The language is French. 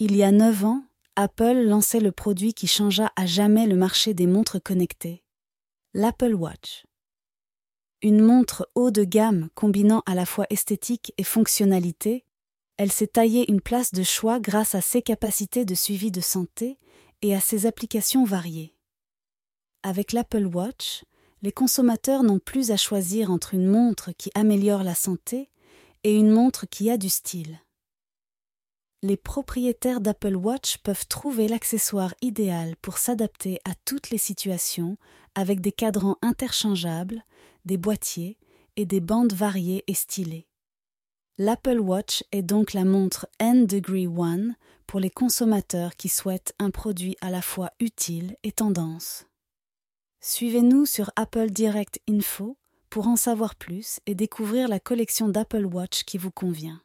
Il y a neuf ans, Apple lançait le produit qui changea à jamais le marché des montres connectées, l'Apple Watch. Une montre haut de gamme combinant à la fois esthétique et fonctionnalité, elle s'est taillée une place de choix grâce à ses capacités de suivi de santé et à ses applications variées. Avec l'Apple Watch, les consommateurs n'ont plus à choisir entre une montre qui améliore la santé et une montre qui a du style. Les propriétaires d'Apple Watch peuvent trouver l'accessoire idéal pour s'adapter à toutes les situations avec des cadrans interchangeables, des boîtiers et des bandes variées et stylées. L'Apple Watch est donc la montre N Degree One pour les consommateurs qui souhaitent un produit à la fois utile et tendance. Suivez-nous sur Apple Direct Info pour en savoir plus et découvrir la collection d'Apple Watch qui vous convient.